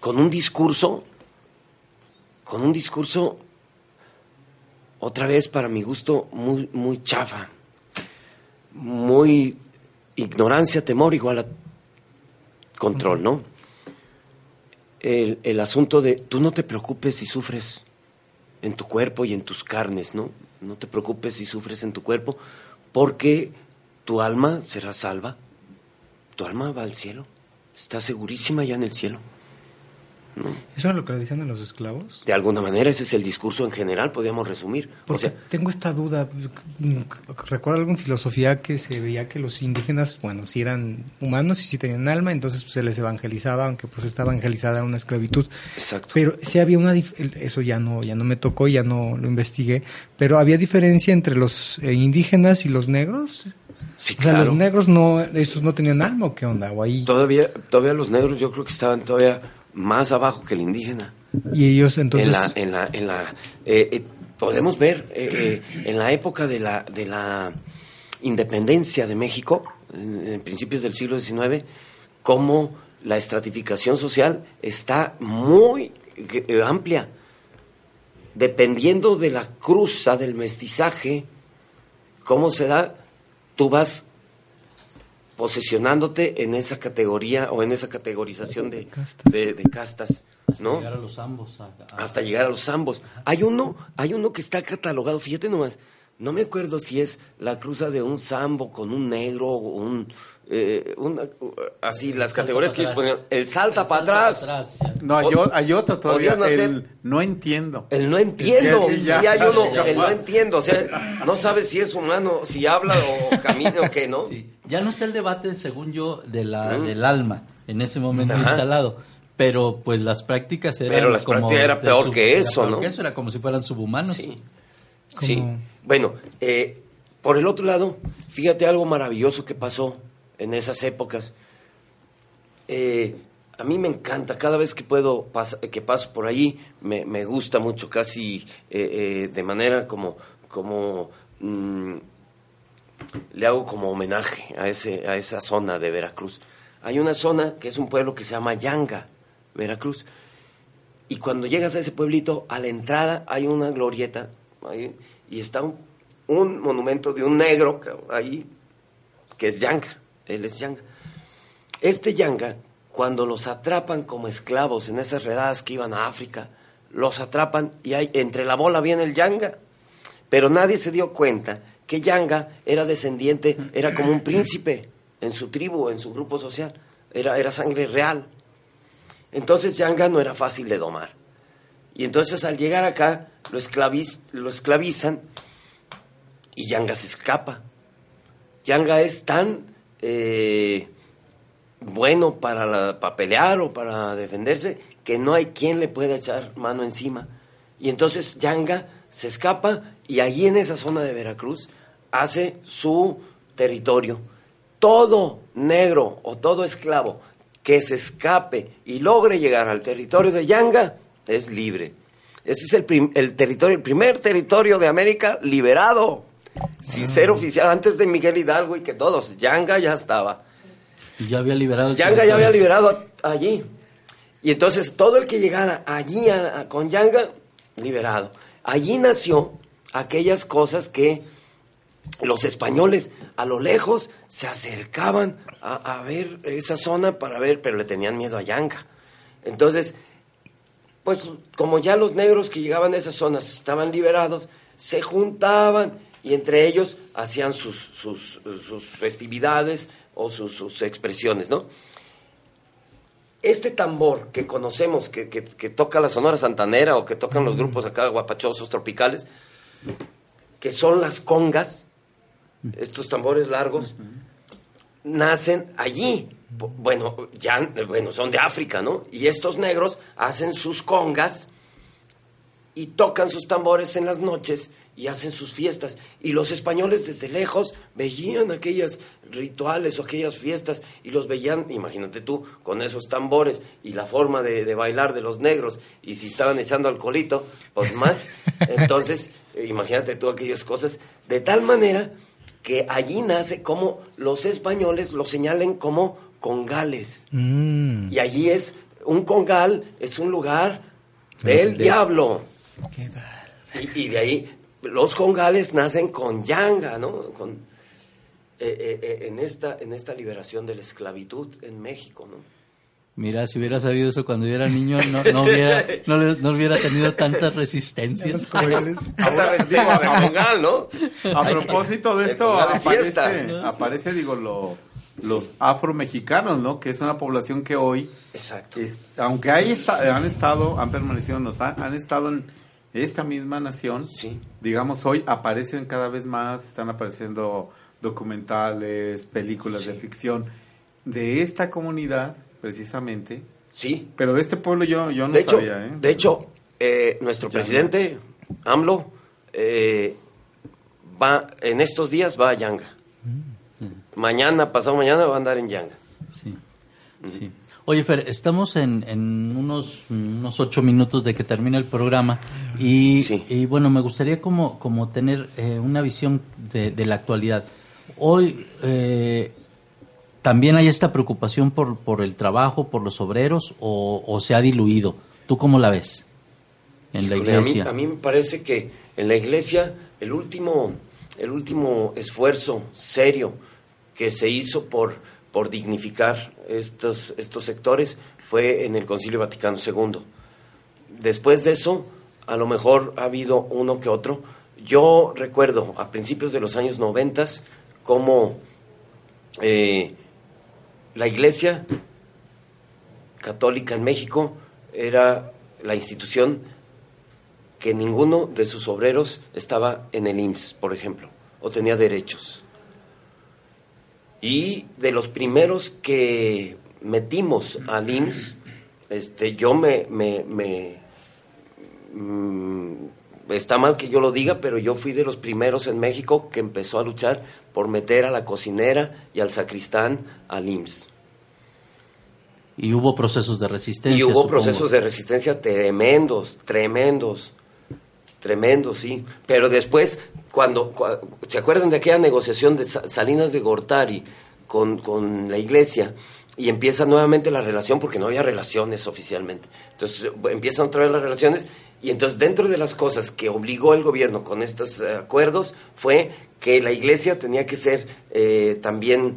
con un discurso, con un discurso, otra vez para mi gusto, muy, muy chafa, muy ignorancia, temor igual a control, ¿no? El, el asunto de tú no te preocupes si sufres en tu cuerpo y en tus carnes, ¿no? No te preocupes si sufres en tu cuerpo, porque tu alma será salva, tu alma va al cielo, está segurísima ya en el cielo. ¿Eso es lo que le dicen a los esclavos? De alguna manera, ese es el discurso en general, podríamos resumir. Porque o sea, tengo esta duda. Recuerdo algo en filosofía que se veía que los indígenas, bueno, si eran humanos y si tenían alma, entonces pues, se les evangelizaba, aunque pues está evangelizada una esclavitud. Exacto. Pero sí había una, eso ya no, ya no me tocó, ya no lo investigué, pero había diferencia entre los eh, indígenas y los negros. Sí, o sea, claro. los negros no, esos no tenían alma o qué onda, o ahí. Todavía, todavía los negros yo creo que estaban todavía más abajo que el indígena. Y ellos entonces... En la, en la, en la, eh, eh, podemos ver eh, en la época de la, de la independencia de México, en, en principios del siglo XIX, cómo la estratificación social está muy amplia, dependiendo de la cruza del mestizaje, cómo se da, tú vas posicionándote en esa categoría o en esa categorización de, de, de castas, Hasta ¿no? llegar a los ambos. a- a- hasta llegar a los ambos. Hay uno, hay uno que está catalogado, fíjate nomás, no me acuerdo si es la cruza de un sambo con un negro o un, eh, una- así las Salta categorías que ellos ponían, el salta El para atrás. No, hay, o- hay otro todavía, hacer- el no entiendo. el no entiendo, sí, ya. hay uno, *laughs* Ya. el no entiendo, o sea, no sabe si es humano, si habla o camina o qué, ¿no? Sí. Ya no está el debate, según yo, de la, Mm. del alma en ese momento Ajá. instalado. Pero pues las prácticas eran Pero las como prácticas era peor que era eso, peor ¿no? que eso, era como si fueran subhumanos. Sí. Sí. Bueno, eh, por el otro lado, fíjate algo maravilloso que pasó en esas épocas. Eh, a mí me encanta, cada vez que puedo, pas- que paso por allí, me, me gusta mucho, casi eh, eh, de manera como, como mm, le hago como homenaje a, ese, a esa zona de Veracruz. Hay una zona que es un pueblo que se llama Yanga, Veracruz. Y cuando llegas a ese pueblito, a la entrada hay una glorieta y está un, un monumento de un negro ahí, que es Yanga. Él es Yanga. Este Yanga, cuando los atrapan como esclavos en esas redadas que iban a África, los atrapan y hay, entre la bola viene el Yanga. Pero nadie se dio cuenta que Yanga era descendiente, era como un príncipe en su tribu, en su grupo social. Era, era sangre real. Entonces Yanga no era fácil de domar. Y entonces al llegar acá lo, esclaviz- lo esclavizan y Yanga se escapa. Yanga es tan eh, bueno para, para pelear o para defenderse que no hay quien le pueda echar mano encima. Y entonces Yanga se escapa y allí en esa zona de Veracruz hace su territorio. Todo negro o todo esclavo que se escape y logre llegar al territorio de Yanga es libre. Ese es el, el territorio, el primer territorio de América liberado, sin ser oficial, antes de Miguel Hidalgo y que todos. Yanga ya estaba. Y ya había liberado Yanga ya había liberado a- allí. Y entonces todo el que llegara allí a- a- con Yanga, liberado. Allí nació aquellas cosas que los españoles a lo lejos se acercaban a, a ver esa zona para ver, pero le tenían miedo a Yanga. Entonces, pues como ya los negros que llegaban a esas zonas estaban liberados, se juntaban y entre ellos hacían sus, sus, sus festividades o sus, sus expresiones, ¿no? Este tambor que conocemos, que, que- que toca la Sonora Santanera o que tocan los grupos acá guapachosos tropicales, que son las congas, estos tambores largos, nacen allí. Bueno, ya, bueno, son de África, ¿no? Y estos negros hacen sus congas y tocan sus tambores en las noches y hacen sus fiestas. Y los españoles desde lejos veían aquellas rituales o aquellas fiestas y los veían, imagínate tú, con esos tambores y la forma de, bailar de los negros. Y si estaban echando alcoholito, pues más. *laughs* Entonces, imagínate tú aquellas cosas. De tal manera que allí nace como los españoles lo señalen como congales. Mm. Y allí es, un congal es un lugar del diablo. ¿Qué tal? y, de ahí los congales nacen con Yanga, ¿no? Con, eh, eh, eh, en, esta, en esta liberación de la esclavitud en México, ¿no? Mira, si hubiera sabido eso cuando yo era niño, no, no, hubiera, no, hubiera tenido tantas resistencias. ¿no? A propósito de esto, aparece, aparece, digo, lo, los afromexicanos, ¿no? Que es una población que hoy, Exacto. aunque ahí han estado, han permanecido, nos han estado en esta misma nación, digamos, hoy aparecen cada vez más, están apareciendo documentales, películas de ficción de esta comunidad, precisamente. Sí. Pero de este pueblo yo, yo no de sabía, ¿eh? De hecho, eh, nuestro presidente, AMLO, eh, va, en estos días va a Yanga. Mañana, pasado mañana, va a andar en Yanga. Sí. Sí. Oye, Fer, estamos en, unos, unos ocho minutos de que termine el programa y, bueno, me gustaría como, como tener eh, una visión de, la actualidad. Hoy eh, también hay esta preocupación por, por el trabajo, por los obreros o, se ha diluido. ¿Tú cómo la ves en la iglesia? A mí, me parece que en la iglesia el último, el último esfuerzo serio que se hizo por por dignificar estos, estos sectores fue en el Concilio Vaticano II. Después de eso, a lo mejor ha habido uno que otro. Yo recuerdo a principios de los años 90 cómo eh, la Iglesia Católica en México era la institución que ninguno de sus obreros estaba en el IMSS, por ejemplo, o tenía derechos. Y de los primeros que metimos al IMSS, este, yo me, me, mm, está mal que yo lo diga, pero yo fui de los primeros en México que empezó a luchar por meter a la cocinera y al sacristán al IMSS. Y hubo procesos de resistencia. Y hubo procesos de resistencia tremendos, tremendos, tremendos, sí. Pero después cuando, ¿se acuerdan de aquella negociación de Salinas de Gortari con, con la iglesia? y empieza nuevamente la relación porque no había relaciones oficialmente. Entonces empiezan otra vez las relaciones y entonces dentro de las cosas que obligó el gobierno con estos eh, acuerdos fue que la iglesia tenía que ser eh, también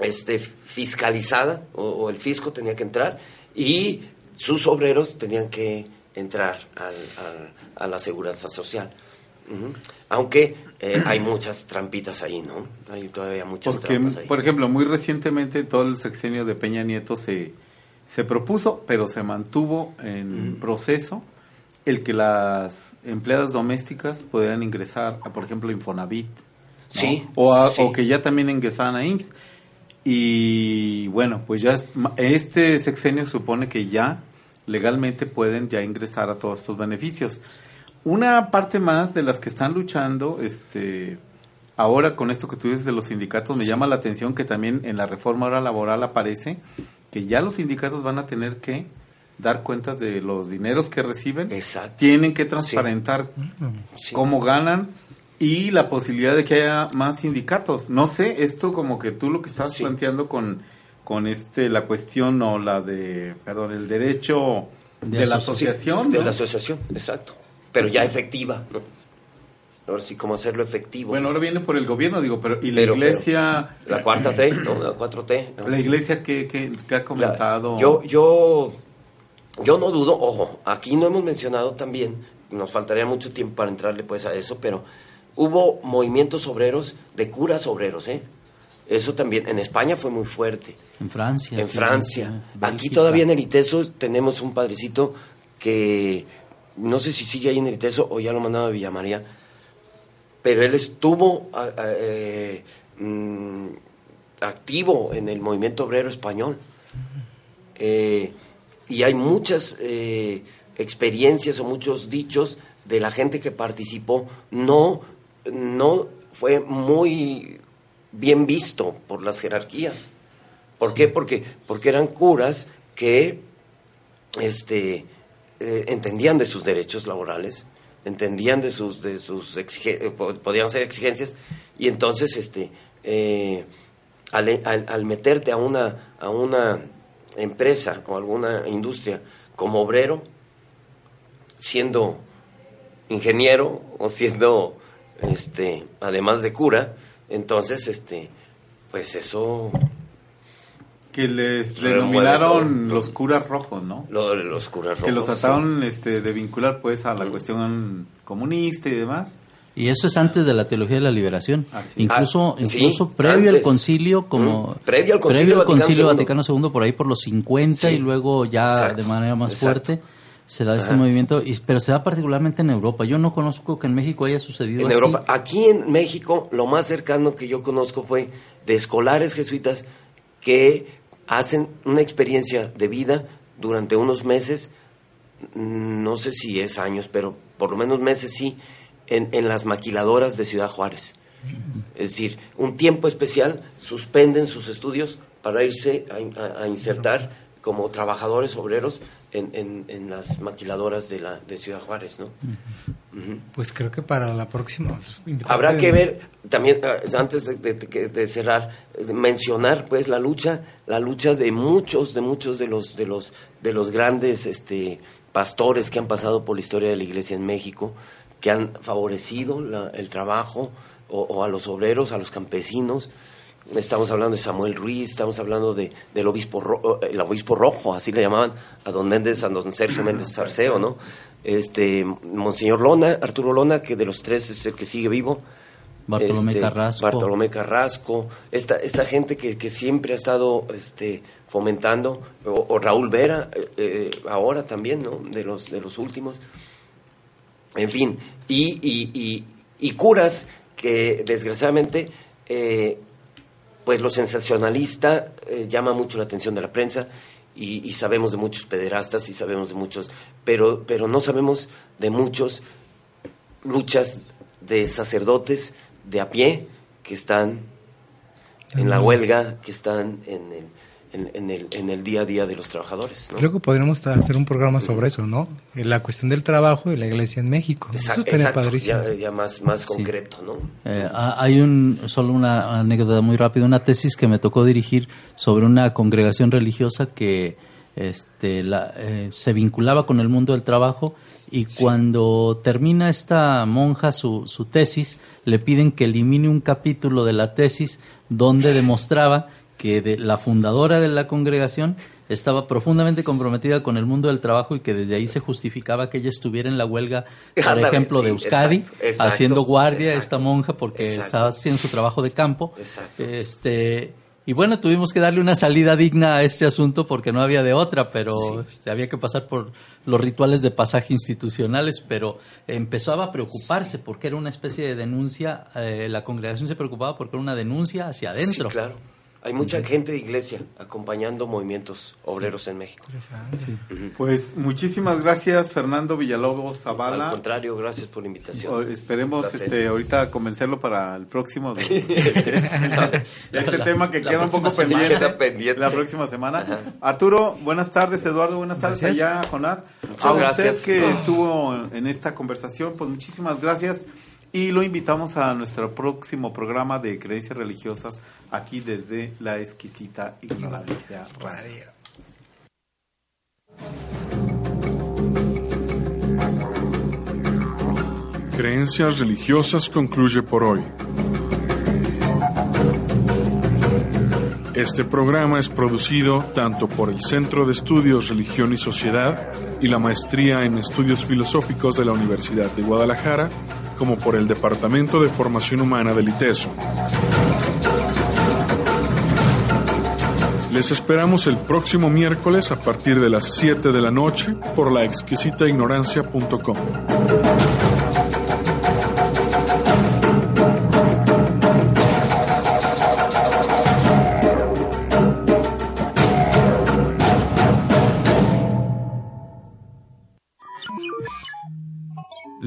este, fiscalizada o, el fisco tenía que entrar y sus obreros tenían que entrar a la seguridad social. Aunque eh, hay muchas trampitas ahí, ¿no? Hay todavía muchas trampas ahí. Por ejemplo, muy recientemente todo el sexenio de Peña Nieto se, se propuso, pero se mantuvo en proceso el que las empleadas domésticas pudieran ingresar a, por ejemplo, Infonavit. Sí, o, o que ya también ingresaran a IMSS. Y bueno, pues ya este sexenio supone que ya legalmente pueden ya ingresar a todos estos beneficios. Una parte más de las que están luchando, este, ahora con esto que tú dices de los sindicatos, me llama la atención que también en la reforma ahora laboral aparece que ya los sindicatos van a tener que dar cuentas de los dineros que reciben, tienen que transparentar cómo ganan y la posibilidad de que haya más sindicatos. No sé, esto como que tú lo que estás planteando con, con este la cuestión o la de, perdón, el derecho de, la asociación. De la asociación, exacto pero ya efectiva, ¿no? Ahora sí, cómo hacerlo efectivo. Bueno, ahora viene por el gobierno, digo, pero ¿y la iglesia? la cuarta T, ¿no? La 4T. ¿La iglesia qué, qué, ha comentado? yo, yo, yo no dudo, ojo, aquí no hemos mencionado también, nos faltaría mucho tiempo para entrarle pues a eso, pero hubo movimientos obreros de curas obreros, ¿eh? Eso también, en España fue muy fuerte. En Francia. En Francia. Aquí todavía en el ITESO tenemos un padrecito que no sé si sigue ahí en el ITESO o ya lo mandaba a Villa María, pero él estuvo eh, mm, activo en el movimiento obrero español. Eh, y hay muchas eh, experiencias o muchos dichos de la gente que participó. No, no fue muy bien visto por las jerarquías. ¿Por qué? Porque, porque eran curas que este, eh, entendían de sus derechos laborales, entendían de sus, de sus podían ser exigencias, y entonces este, al, al, meterte a una, a una empresa o alguna industria como obrero, siendo ingeniero o siendo, este, además de cura, entonces, este, pues eso que les denominaron los curas rojos, ¿no? los curas rojos. Que los trataron este, de vincular pues a la cuestión comunista y demás. Y eso es antes de la teología de la liberación. Incluso, ah, incluso previo al concilio, como previo al concilio, Vaticano, II, por ahí por los 50 y luego ya de manera más fuerte se da este movimiento, y, pero se da particularmente en Europa. Yo no conozco que en México haya sucedido en Europa. Aquí en México, lo más cercano que yo conozco fue de escolares jesuitas que hacen una experiencia de vida durante unos meses, no sé si es años, pero por lo menos meses sí, en, las maquiladoras de Ciudad Juárez. Es decir, un tiempo especial, suspenden sus estudios para irse a, insertar como trabajadores obreros en, en, las maquiladoras de, la, de Ciudad Juárez, ¿no? Pues creo que para la próxima... Pues, Habrá que ver, también, ah, antes de, de, cerrar, mencionar pues la lucha, la lucha de muchos, de muchos de los, de los, de los grandes este, pastores que han pasado por la historia de la iglesia en México, que han favorecido el trabajo o, a los obreros, a los campesinos. Estamos hablando de Samuel Ruiz, estamos hablando de, del obispo, el obispo rojo, así le llamaban a don Méndez, a don Sergio Méndez Sarceo, ¿no? Este, Monseñor Lona, Arturo Lona, que de los tres es el que sigue vivo. Bartolomé este, Carrasco. Bartolomé Carrasco, esta, esta gente que, que siempre ha estado este, fomentando, o, Raúl Vera, eh, eh, ahora también, ¿no? De los, de los últimos en fin, y, y, curas que desgraciadamente, eh, pues lo sensacionalista eh, llama mucho la atención de la prensa y, sabemos de muchos pederastas y sabemos de muchos, pero, pero no sabemos de muchos luchas de sacerdotes de a pie que están en la huelga, que están en el en, el, en el día a día de los trabajadores. Creo que podríamos hacer un programa sobre eso, ¿no? La cuestión del trabajo y la iglesia en México. Exacto, eso padrísimo. Ya, más, más concreto, ¿no? Eh, hay un, solo una anécdota muy rápida, una tesis que me tocó dirigir sobre una congregación religiosa que este, la, eh, se vinculaba con el mundo del trabajo y cuando termina esta monja su, su tesis, le piden que elimine un capítulo de la tesis donde demostraba que de, la fundadora de la congregación estaba profundamente comprometida con el mundo del trabajo y que desde ahí se justificaba que ella estuviera en la huelga, por ejemplo, de Euskadi, haciendo guardia esta monja porque estaba haciendo su trabajo de campo. Este, y bueno, tuvimos que darle una salida digna a este asunto porque no había de otra, pero este, había que pasar por los rituales de pasaje institucionales, pero empezaba a preocuparse porque era una especie de denuncia, eh, la congregación se preocupaba porque era una denuncia hacia adentro. claro. Hay mucha gente de iglesia acompañando movimientos obreros en México. Pues muchísimas gracias Fernando Villalobos Zavala. Al contrario, gracias por la invitación. esperemos este ahorita convencerlo para el próximo de, *laughs* este tema que queda un poco pendiente, la próxima semana. Arturo, buenas tardes, Eduardo, buenas tardes allá, Jonás. a usted que estuvo en esta conversación, pues muchísimas gracias. Y lo invitamos a nuestro próximo programa de creencias religiosas aquí desde la exquisita ignorancia radio. Creencias religiosas concluye por hoy. Este programa es producido tanto por el Centro de Estudios Religión y Sociedad y la Maestría en Estudios Filosóficos de la Universidad de Guadalajara, como por el Departamento de Formación Humana del ITESO. Les esperamos el próximo miércoles a partir de las 7 de la noche por la